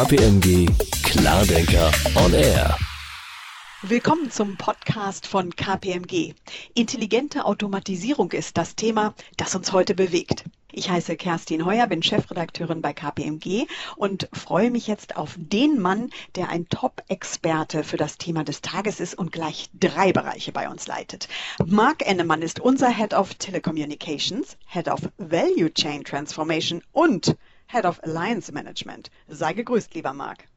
KPMG Klardenker on Air. Willkommen zum Podcast von KPMG. Intelligente Automatisierung ist das Thema, das uns heute bewegt. Ich heiße Kerstin Heuer, bin Chefredakteurin bei KPMG und freue mich jetzt auf den Mann, der ein Top-Experte für das Thema des Tages ist und gleich drei Bereiche bei uns leitet. Mark Ennemann ist unser Head of Telecommunications, Head of Value Chain Transformation und Head of Alliance Management. Sei gegrüßt, lieber Mark.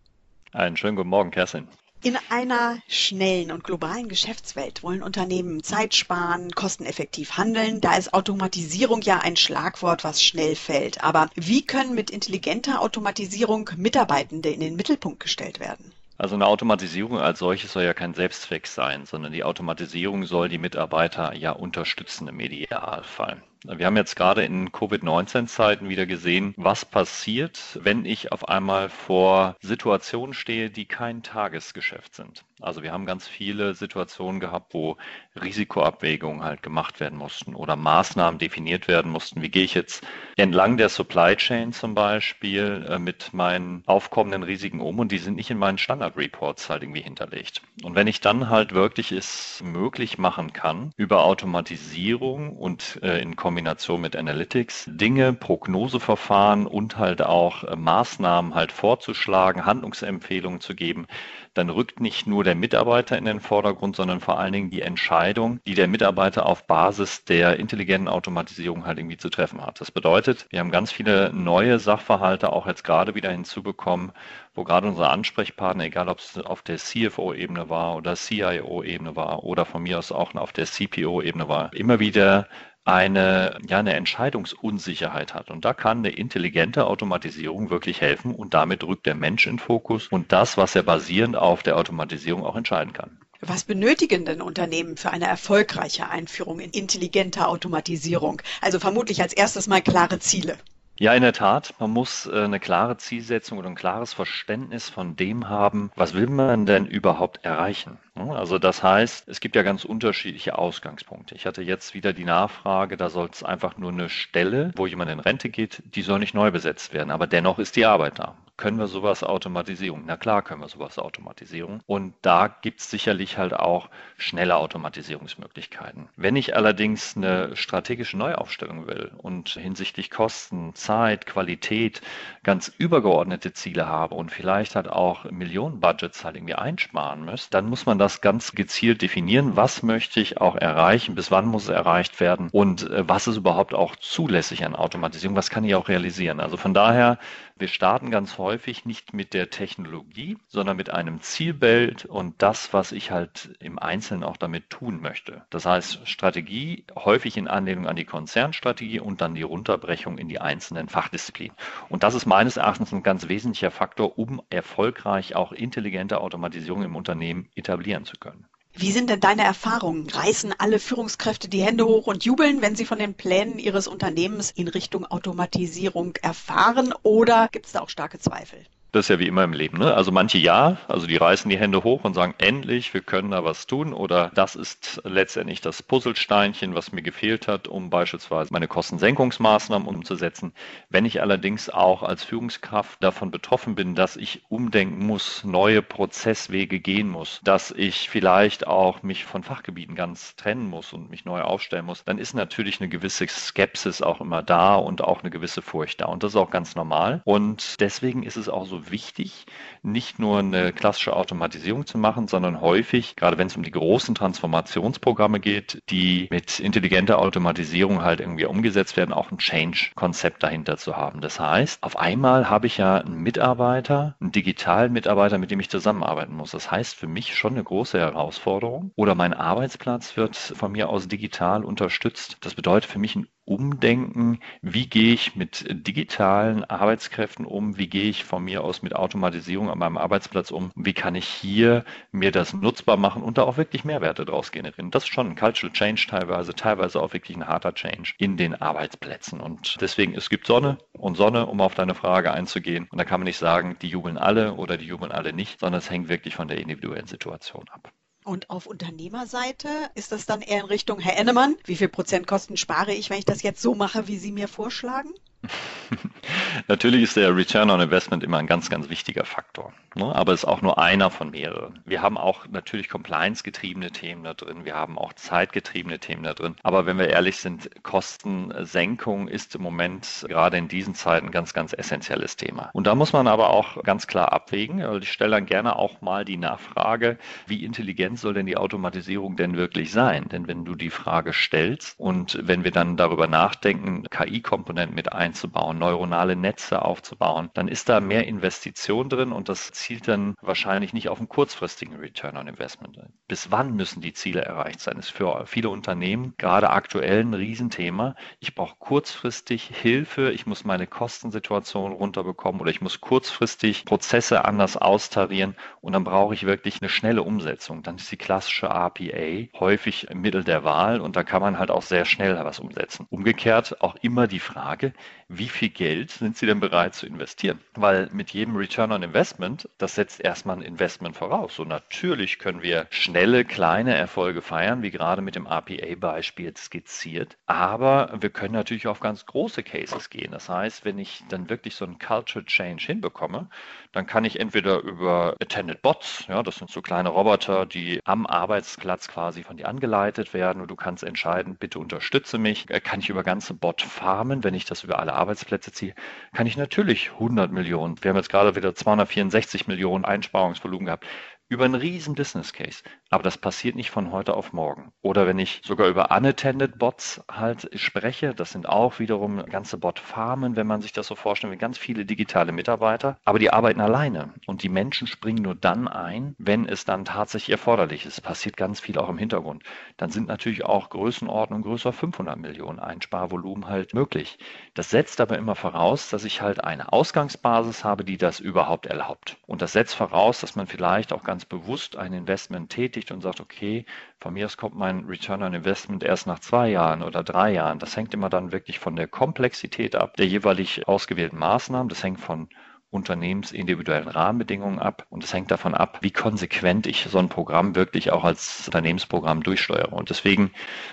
Einen schönen guten Morgen, Kerstin. In einer schnellen und globalen Geschäftswelt wollen Unternehmen Zeit sparen, kosteneffektiv handeln. Da ist Automatisierung ja ein Schlagwort, was schnell fällt. Aber wie können mit intelligenter Automatisierung Mitarbeitende in den Mittelpunkt gestellt werden? Also eine Automatisierung als solches soll ja kein Selbstzweck sein, sondern die Automatisierung soll die Mitarbeiter ja unterstützen im Idealfall. Wir haben jetzt gerade in Covid-19-Zeiten wieder gesehen, was passiert, wenn ich auf einmal vor Situationen stehe, die kein Tagesgeschäft sind. Also wir haben ganz viele Situationen gehabt, wo Risikoabwägungen halt gemacht werden mussten oder Maßnahmen definiert werden mussten. Wie gehe ich jetzt entlang der Supply Chain zum Beispiel äh, mit meinen aufkommenden Risiken um und die sind nicht in meinen Standard Reports halt irgendwie hinterlegt. Und wenn ich dann halt wirklich es möglich machen kann, über Automatisierung und äh, in Kombination mit Analytics Dinge, Prognoseverfahren und halt auch äh, Maßnahmen halt vorzuschlagen, Handlungsempfehlungen zu geben, dann rückt nicht nur der Mitarbeiter in den Vordergrund, sondern vor allen Dingen die Entscheidung, die der Mitarbeiter auf Basis der intelligenten Automatisierung halt irgendwie zu treffen hat. Das bedeutet, wir haben ganz viele neue Sachverhalte auch jetzt gerade wieder hinzubekommen, wo gerade unsere Ansprechpartner, egal ob es auf der CFO-Ebene war oder CIO-Ebene war oder von mir aus auch auf der CPO-Ebene war, immer wieder eine, ja, eine Entscheidungsunsicherheit hat. Und da kann eine intelligente Automatisierung wirklich helfen und damit rückt der Mensch in Fokus und das, was er basierend auf der Automatisierung auch entscheiden kann. Was benötigen denn Unternehmen für eine erfolgreiche Einführung in intelligente Automatisierung? Also vermutlich als erstes mal klare Ziele. Ja, in der Tat. Man muss äh, eine klare Zielsetzung oder ein klares Verständnis von dem haben, was will man denn überhaupt erreichen. Also das heißt, es gibt ja ganz unterschiedliche Ausgangspunkte. Ich hatte jetzt wieder die Nachfrage, da soll es einfach nur eine Stelle, wo jemand in Rente geht, die soll nicht neu besetzt werden, aber dennoch ist die Arbeit da. Können wir sowas Automatisierung? Na klar können wir sowas Automatisierung. Und da gibt es sicherlich halt auch schnelle Automatisierungsmöglichkeiten. Wenn ich allerdings eine strategische Neuaufstellung will und hinsichtlich Kosten, Zeit, Qualität ganz übergeordnete Ziele habe und vielleicht halt auch Millionenbudgets halt irgendwie einsparen muss, dann muss man das ganz gezielt definieren. Was möchte ich auch erreichen? Bis wann muss es erreicht werden? Und äh, was ist überhaupt auch zulässig an Automatisierung? Was kann ich auch realisieren? Also von daher, wir starten ganz häufig nicht mit der Technologie, sondern mit einem Zielbild und das, was ich halt im Einzelnen auch damit tun möchte. Das heißt, Strategie häufig in Anlehnung an die Konzernstrategie und dann die Runterbrechung in die einzelnen Fachdisziplinen. Und das ist meines Erachtens ein ganz wesentlicher Faktor, um erfolgreich auch intelligente Automatisierung im Unternehmen etablieren zu können. Wie sind denn deine Erfahrungen? Reißen alle Führungskräfte die Hände hoch und jubeln, wenn sie von den Plänen ihres Unternehmens in Richtung Automatisierung erfahren oder gibt es da auch starke Zweifel? Das ist ja wie immer im Leben. Ne? Also manche ja, also die reißen die Hände hoch und sagen, endlich, wir können da was tun. Oder das ist letztendlich das Puzzlesteinchen, was mir gefehlt hat, um beispielsweise meine Kostensenkungsmaßnahmen umzusetzen. Wenn ich allerdings auch als Führungskraft davon betroffen bin, dass ich umdenken muss, neue Prozesswege gehen muss, dass ich vielleicht auch mich von Fachgebieten ganz trennen muss und mich neu aufstellen muss, dann ist natürlich eine gewisse Skepsis auch immer da und auch eine gewisse Furcht da. Und das ist auch ganz normal. Und deswegen ist es auch so wichtig, nicht nur eine klassische Automatisierung zu machen, sondern häufig, gerade wenn es um die großen Transformationsprogramme geht, die mit intelligenter Automatisierung halt irgendwie umgesetzt werden, auch ein Change-Konzept dahinter zu haben. Das heißt, auf einmal habe ich ja einen Mitarbeiter, einen digitalen Mitarbeiter, mit dem ich zusammenarbeiten muss. Das heißt für mich schon eine große Herausforderung. Oder mein Arbeitsplatz wird von mir aus digital unterstützt. Das bedeutet für mich ein Umdenken, wie gehe ich mit digitalen Arbeitskräften um, wie gehe ich von mir aus mit Automatisierung an meinem Arbeitsplatz um, wie kann ich hier mir das nutzbar machen und da auch wirklich Mehrwerte draus generieren. Das ist schon ein Cultural Change teilweise, teilweise auch wirklich ein harter Change in den Arbeitsplätzen und deswegen, es gibt Sonne und Sonne, um auf deine Frage einzugehen und da kann man nicht sagen, die jubeln alle oder die jubeln alle nicht, sondern es hängt wirklich von der individuellen Situation ab. Und auf Unternehmerseite ist das dann eher in Richtung, Herr Ennemann, wie viel Prozent Kosten spare ich, wenn ich das jetzt so mache, wie Sie mir vorschlagen? Natürlich ist der Return on Investment immer ein ganz, ganz wichtiger Faktor. Ne? Aber es ist auch nur einer von mehreren. Wir haben auch natürlich compliance-getriebene Themen da drin. Wir haben auch zeitgetriebene Themen da drin. Aber wenn wir ehrlich sind, Kostensenkung ist im Moment gerade in diesen Zeiten ein ganz, ganz essentielles Thema. Und da muss man aber auch ganz klar abwägen. Ich stelle dann gerne auch mal die Nachfrage, wie intelligent soll denn die Automatisierung denn wirklich sein? Denn wenn du die Frage stellst und wenn wir dann darüber nachdenken, KI-Komponenten mit einzubauen, neuronale Netze aufzubauen, dann ist da mehr Investition drin und das zielt dann wahrscheinlich nicht auf einen kurzfristigen Return on Investment. Bis wann müssen die Ziele erreicht sein? Das ist für viele Unternehmen gerade aktuell ein Riesenthema. Ich brauche kurzfristig Hilfe, ich muss meine Kostensituation runterbekommen oder ich muss kurzfristig Prozesse anders austarieren und dann brauche ich wirklich eine schnelle Umsetzung. Dann ist die klassische RPA häufig Mittel der Wahl und da kann man halt auch sehr schnell was umsetzen. Umgekehrt auch immer die Frage, wie viel Geld sind Sie denn bereit zu investieren? Weil mit jedem Return on Investment, das setzt erstmal ein Investment voraus. Und natürlich können wir schnelle, kleine Erfolge feiern, wie gerade mit dem RPA-Beispiel skizziert. Aber wir können natürlich auf ganz große Cases gehen. Das heißt, wenn ich dann wirklich so einen Culture Change hinbekomme, dann kann ich entweder über Attended Bots, ja, das sind so kleine Roboter, die am Arbeitsplatz quasi von dir angeleitet werden und du kannst entscheiden, bitte unterstütze mich, kann ich über ganze Bot-Farmen, wenn ich das über alle Arbeitsplätze ziehe, kann ich natürlich 100 Millionen, wir haben jetzt gerade wieder 264 Millionen Einsparungsvolumen gehabt, über einen riesen Business Case. Aber das passiert nicht von heute auf morgen. Oder wenn ich sogar über unattended Bots halt spreche, das sind auch wiederum ganze Bot-Farmen, wenn man sich das so vorstellt, mit ganz viele digitale Mitarbeiter. Aber die arbeiten alleine und die Menschen springen nur dann ein, wenn es dann tatsächlich erforderlich ist. Passiert ganz viel auch im Hintergrund. Dann sind natürlich auch Größenordnungen größer 500 Millionen Einsparvolumen halt möglich. Das setzt aber immer voraus, dass ich halt eine Ausgangsbasis habe, die das überhaupt erlaubt. Und das setzt voraus, dass man vielleicht auch ganz ganz bewusst ein Investment tätigt und sagt, okay, von mir aus kommt mein Return on Investment erst nach zwei Jahren oder drei Jahren. Das hängt immer dann wirklich von der Komplexität ab, der jeweilig ausgewählten Maßnahmen. Das hängt von unternehmensindividuellen Rahmenbedingungen ab und es hängt davon ab, wie konsequent ich so ein Programm wirklich auch als Unternehmensprogramm durchsteuere. Und deswegen,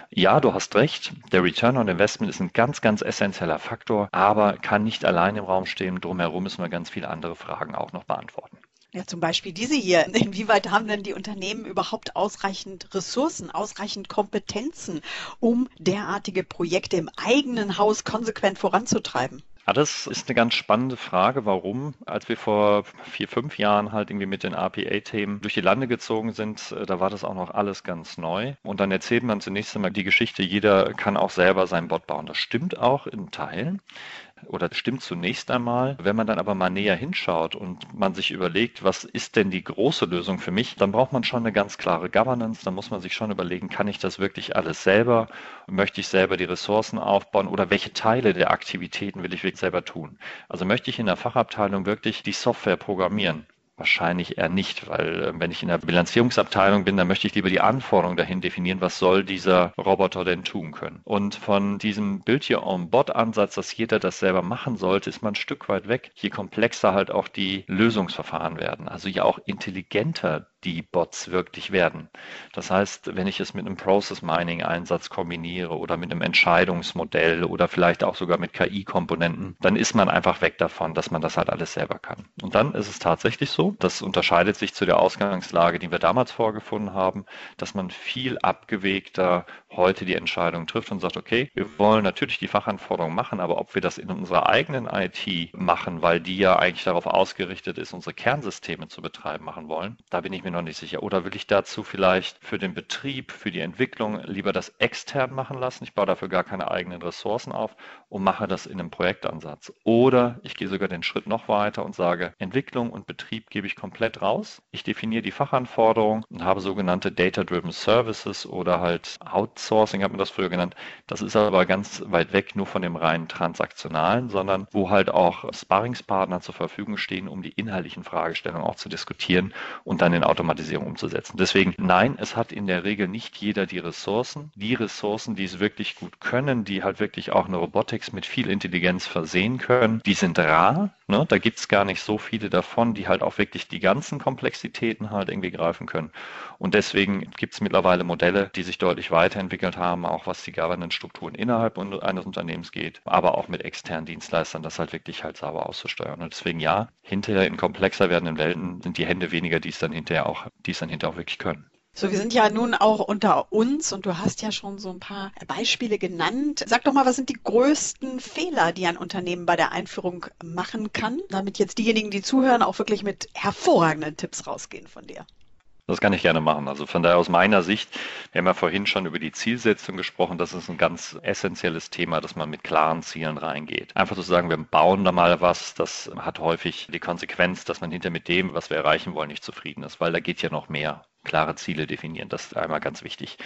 ja, du hast recht, der Return on Investment ist ein ganz, ganz essentieller Faktor, aber kann nicht allein im Raum stehen. Drumherum müssen wir ganz viele andere Fragen auch noch beantworten. Ja, zum Beispiel diese hier. Inwieweit haben denn die Unternehmen überhaupt ausreichend Ressourcen, ausreichend Kompetenzen, um derartige Projekte im eigenen Haus konsequent voranzutreiben? Ja, das ist eine ganz spannende Frage. Warum? Als wir vor vier, fünf Jahren halt irgendwie mit den RPA-Themen durch die Lande gezogen sind, äh, da war das auch noch alles ganz neu. Und dann erzählt man zunächst einmal die Geschichte, jeder kann auch selber seinen Bot bauen. Das stimmt auch in Teilen oder stimmt zunächst einmal. Wenn man dann aber mal näher hinschaut und man sich überlegt, was ist denn die große Lösung für mich, dann braucht man schon eine ganz klare Governance. Dann muss man sich schon überlegen, kann ich das wirklich alles selber? Möchte ich selber die Ressourcen aufbauen oder welche Teile der Aktivitäten will ich wirklich selber tun? Also möchte ich in der Fachabteilung wirklich die Software programmieren? Wahrscheinlich eher nicht, weil äh, wenn ich in der Bilanzierungsabteilung bin, dann möchte ich lieber die Anforderungen dahin definieren, was soll dieser Roboter denn tun können. Und von diesem Build Your Own Bot Ansatz, dass jeder das selber machen sollte, ist man ein Stück weit weg, je komplexer halt auch die Lösungsverfahren werden. Also je auch intelligenter die Bots wirklich werden. Das heißt, wenn ich es mit einem Process Mining Einsatz kombiniere oder mit einem Entscheidungsmodell oder vielleicht auch sogar mit KI-Komponenten, dann ist man einfach weg davon, dass man das halt alles selber kann. Und dann ist es tatsächlich so, das unterscheidet sich zu der Ausgangslage, die wir damals vorgefunden haben, dass man viel abgewegter heute die Entscheidung trifft und sagt, okay, wir wollen natürlich die Fachanforderungen machen, aber ob wir das in unserer eigenen IT machen, weil die ja eigentlich darauf ausgerichtet ist, unsere Kernsysteme zu betreiben, machen wollen, da bin ich mir mir noch nicht sicher. Oder will ich dazu vielleicht für den Betrieb, für die Entwicklung lieber das extern machen lassen? Ich baue dafür gar keine eigenen Ressourcen auf und mache das in einem Projektansatz. Oder ich gehe sogar den Schritt noch weiter und sage, Entwicklung und Betrieb gebe ich komplett raus. Ich definiere die Fachanforderungen und habe sogenannte Data-Driven Services oder halt Outsourcing, hat man das früher genannt. Das ist aber ganz weit weg nur von dem reinen transaktionalen, sondern wo halt auch Sparringspartner zur Verfügung stehen, um die inhaltlichen Fragestellungen auch zu diskutieren und dann in Auto Automatisierung umzusetzen. Deswegen nein, es hat in der Regel nicht jeder die Ressourcen. Die Ressourcen, die es wirklich gut können, die halt wirklich auch eine Robotics mit viel Intelligenz versehen können, die sind rar. Ne? Da gibt es gar nicht so viele davon, die halt auch wirklich die ganzen Komplexitäten halt irgendwie greifen können. Und deswegen gibt es mittlerweile Modelle, die sich deutlich weiterentwickelt haben, auch was die Governance-Strukturen innerhalb eines Unternehmens geht, aber auch mit externen Dienstleistern, das halt wirklich halt sauber auszusteuern. Und deswegen ja, hinterher in komplexer werdenden Welten sind die Hände weniger, die es dann hinterher auch, die es dann hinterher auch wirklich können. So, wir sind ja nun auch unter uns und du hast ja schon so ein paar Beispiele genannt. Sag doch mal, was sind die größten Fehler, die ein Unternehmen bei der Einführung machen kann, damit jetzt diejenigen, die zuhören, auch wirklich mit hervorragenden Tipps rausgehen von dir? Das kann ich gerne machen. Also von daher aus meiner Sicht, wir haben ja vorhin schon über die Zielsetzung gesprochen, das ist ein ganz essentielles Thema, dass man mit klaren Zielen reingeht. Einfach zu sagen, wir bauen da mal was, das hat häufig die Konsequenz, dass man hinter mit dem, was wir erreichen wollen, nicht zufrieden ist, weil da geht ja noch mehr klare Ziele definieren. Das ist einmal ganz wichtig.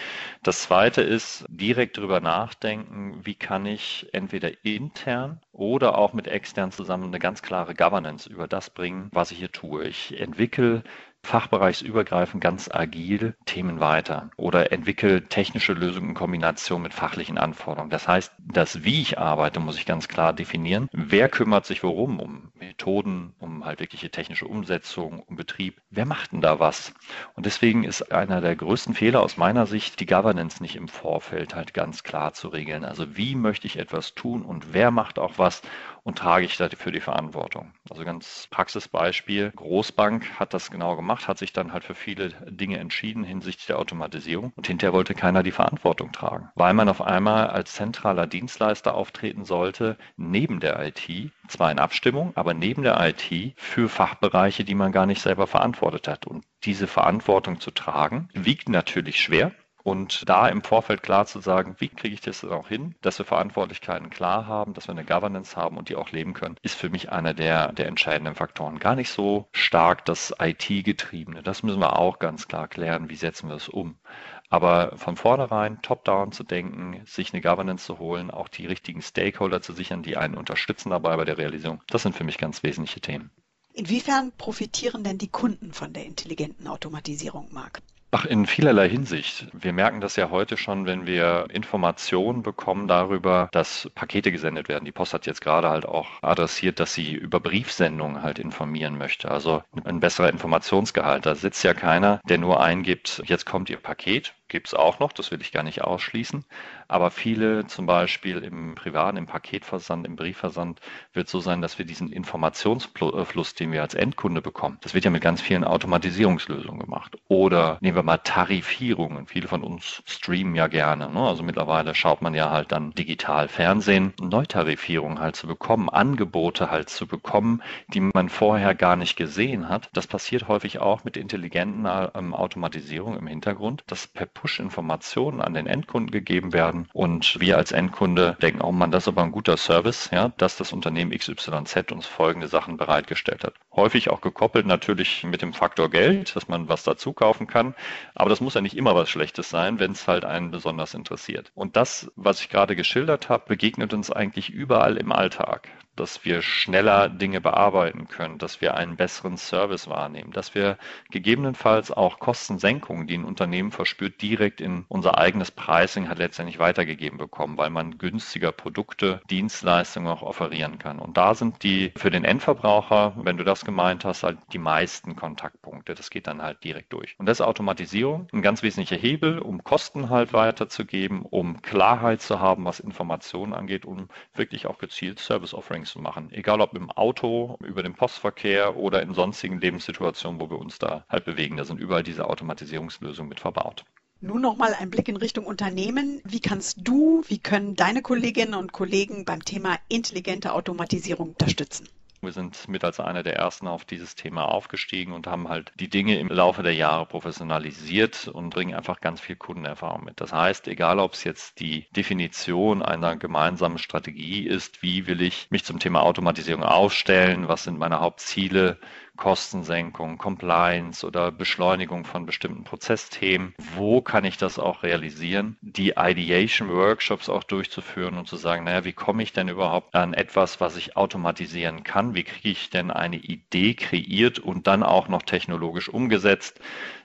Das zweite ist direkt darüber nachdenken, wie kann ich entweder intern oder auch mit extern zusammen eine ganz klare Governance über das bringen, was ich hier tue. Ich entwickle fachbereichsübergreifend ganz agil Themen weiter oder entwickle technische Lösungen in Kombination mit fachlichen Anforderungen. Das heißt, das Wie ich arbeite, muss ich ganz klar definieren. Wer kümmert sich worum? Um Methoden, um halt wirkliche technische Umsetzung, um Betrieb. Wer macht denn da was? Und deswegen ist einer der größten Fehler aus meiner Sicht, die Governance nicht im Vorfeld halt ganz klar zu regeln. Also wie möchte ich etwas tun und wer macht auch was und trage ich dafür die Verantwortung? Also ganz Praxisbeispiel. Großbank hat das genau gemacht, hat sich dann halt für viele Dinge entschieden hinsichtlich der Automatisierung und hinterher wollte keiner die Verantwortung tragen, weil man auf einmal als zentraler Dienstleister auftreten sollte, neben der IT, zwar in Abstimmung, aber neben der IT für Fachbereiche, die man gar nicht selber verantwortet hat. Und diese Verantwortung zu tragen, wiegt natürlich schwer, und da im Vorfeld klar zu sagen, wie kriege ich das auch hin, dass wir Verantwortlichkeiten klar haben, dass wir eine Governance haben und die auch leben können, ist für mich einer der, der entscheidenden Faktoren. Gar nicht so stark das IT-Getriebene. Das müssen wir auch ganz klar klären. Wie setzen wir es um? Aber von vornherein top-down zu denken, sich eine Governance zu holen, auch die richtigen Stakeholder zu sichern, die einen unterstützen dabei bei der Realisierung, das sind für mich ganz wesentliche Themen. Inwiefern profitieren denn die Kunden von der intelligenten Automatisierung, Marc? Ach, in vielerlei Hinsicht. Wir merken das ja heute schon, wenn wir Informationen bekommen darüber, dass Pakete gesendet werden. Die Post hat jetzt gerade halt auch adressiert, dass sie über Briefsendungen halt informieren möchte. Also ein besserer Informationsgehalt. Da sitzt ja keiner, der nur eingibt, jetzt kommt Ihr Paket gibt es auch noch, das will ich gar nicht ausschließen. Aber viele, zum Beispiel im privaten, im Paketversand, im Briefversand, wird so sein, dass wir diesen Informationsfluss, den wir als Endkunde bekommen, das wird ja mit ganz vielen Automatisierungslösungen gemacht. Oder nehmen wir mal Tarifierungen. Viele von uns streamen ja gerne. Ne? Also mittlerweile schaut man ja halt dann digital Fernsehen, Neutarifierungen halt zu bekommen, Angebote halt zu bekommen, die man vorher gar nicht gesehen hat. Das passiert häufig auch mit intelligenten ähm, Automatisierung im Hintergrund, dass per Push-Informationen an den Endkunden gegeben werden und wir als Endkunde denken, oh man, das ist aber ein guter Service, ja, dass das Unternehmen XYZ uns folgende Sachen bereitgestellt hat. Häufig auch gekoppelt natürlich mit dem Faktor Geld, dass man was dazu kaufen kann, aber das muss ja nicht immer was Schlechtes sein, wenn es halt einen besonders interessiert. Und das, was ich gerade geschildert habe, begegnet uns eigentlich überall im Alltag dass wir schneller Dinge bearbeiten können, dass wir einen besseren Service wahrnehmen, dass wir gegebenenfalls auch Kostensenkungen, die ein Unternehmen verspürt, direkt in unser eigenes Pricing hat letztendlich weitergegeben bekommen, weil man günstiger Produkte, Dienstleistungen auch offerieren kann. Und da sind die für den Endverbraucher, wenn du das gemeint hast, halt die meisten Kontaktpunkte. Das geht dann halt direkt durch. Und das ist Automatisierung, ein ganz wesentlicher Hebel, um Kosten halt weiterzugeben, um Klarheit zu haben, was Informationen angeht, um wirklich auch gezielt Service Shopping zu machen. Egal ob im Auto, über den Postverkehr oder in sonstigen Lebenssituationen, wo wir uns da halt bewegen. Da sind überall diese Automatisierungslösungen mit verbaut. Nun nochmal ein Blick in Richtung Unternehmen. Wie kannst du, wie können deine Kolleginnen und Kollegen beim Thema intelligente Automatisierung unterstützen? Wir sind mit als einer der ersten auf dieses Thema aufgestiegen und haben halt die Dinge im Laufe der Jahre professionalisiert und bringen einfach ganz viel Kundenerfahrung mit. Das heißt, egal ob es jetzt die Definition einer gemeinsamen Strategie ist, wie will ich mich zum Thema Automatisierung aufstellen, was sind meine Hauptziele, Kostensenkung, Compliance oder Beschleunigung von bestimmten Prozessthemen. Wo kann ich das auch realisieren? Die Ideation Workshops auch durchzuführen und zu sagen, naja, wie komme ich denn überhaupt an etwas, was ich automatisieren kann? Wie kriege ich denn eine Idee kreiert und dann auch noch technologisch umgesetzt?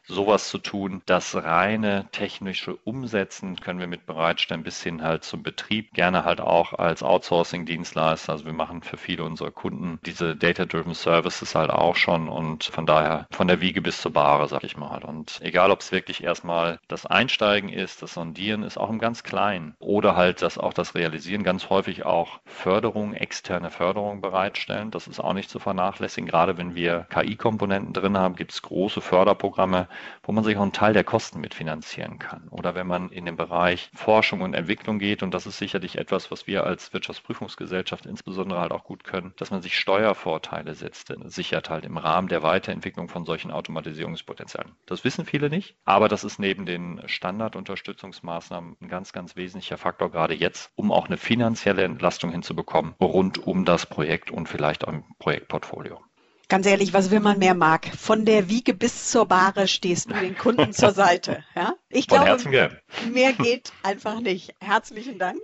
sowas zu tun. Das reine technische Umsetzen können wir mit bereitstellen bis hin halt zum Betrieb. Gerne halt auch als Outsourcing-Dienstleister. Also wir machen für viele unserer Kunden diese Data-Driven Services halt auch schon und von daher von der Wiege bis zur Bahre, sag ich mal. Und egal, ob es wirklich erstmal das Einsteigen ist, das Sondieren ist auch im ganz Kleinen oder halt das auch das Realisieren, ganz häufig auch Förderung, externe Förderung bereitstellen. Das ist auch nicht zu vernachlässigen. Gerade wenn wir KI-Komponenten drin haben, gibt es große Förderprogramme, wo man sich auch einen Teil der Kosten mitfinanzieren kann. Oder wenn man in den Bereich Forschung und Entwicklung geht, und das ist sicherlich etwas, was wir als Wirtschaftsprüfungsgesellschaft insbesondere halt auch gut können, dass man sich Steuervorteile setzt, sichert halt im Rahmen der Weiterentwicklung von solchen Automatisierungspotenzialen. Das wissen viele nicht, aber das ist neben den Standardunterstützungsmaßnahmen ein ganz, ganz wesentlicher Faktor gerade jetzt, um auch eine finanzielle Entlastung hinzubekommen rund um das Projekt und vielleicht auch im Projektportfolio. Ganz ehrlich, was will man mehr mag? Von der Wiege bis zur Bahre stehst du den Kunden zur Seite. Ja? Ich Von glaube, gern. mehr geht einfach nicht. Herzlichen Dank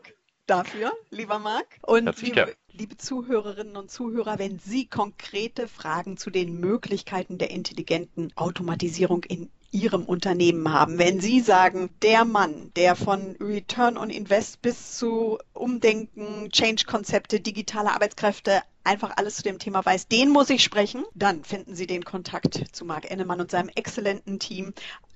dafür, lieber Marc. Und liebe, liebe Zuhörerinnen und Zuhörer, wenn Sie konkrete Fragen zu den Möglichkeiten der intelligenten Automatisierung in Ihrem Unternehmen haben. Wenn Sie sagen, der Mann, der von Return on Invest bis zu Umdenken, Change-Konzepte, digitale Arbeitskräfte einfach alles zu dem Thema weiß, den muss ich sprechen, dann finden Sie den Kontakt zu Marc Ennemann und seinem exzellenten Team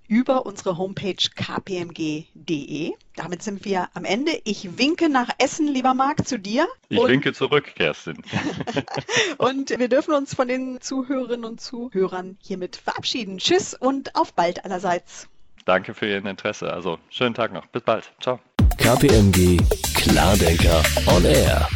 über unsere Homepage kpmg.de. Damit sind wir am Ende. Ich winke nach Essen, lieber Marc, zu dir. Ich winke zurück, Kerstin. und wir dürfen uns von den Zuhörerinnen und Zuhörern hiermit verabschieden. Tschüss und auf bald allerseits. Danke für Ihr Interesse. Also schönen Tag noch. Bis bald. Ciao. KPMG Klardenker on Air.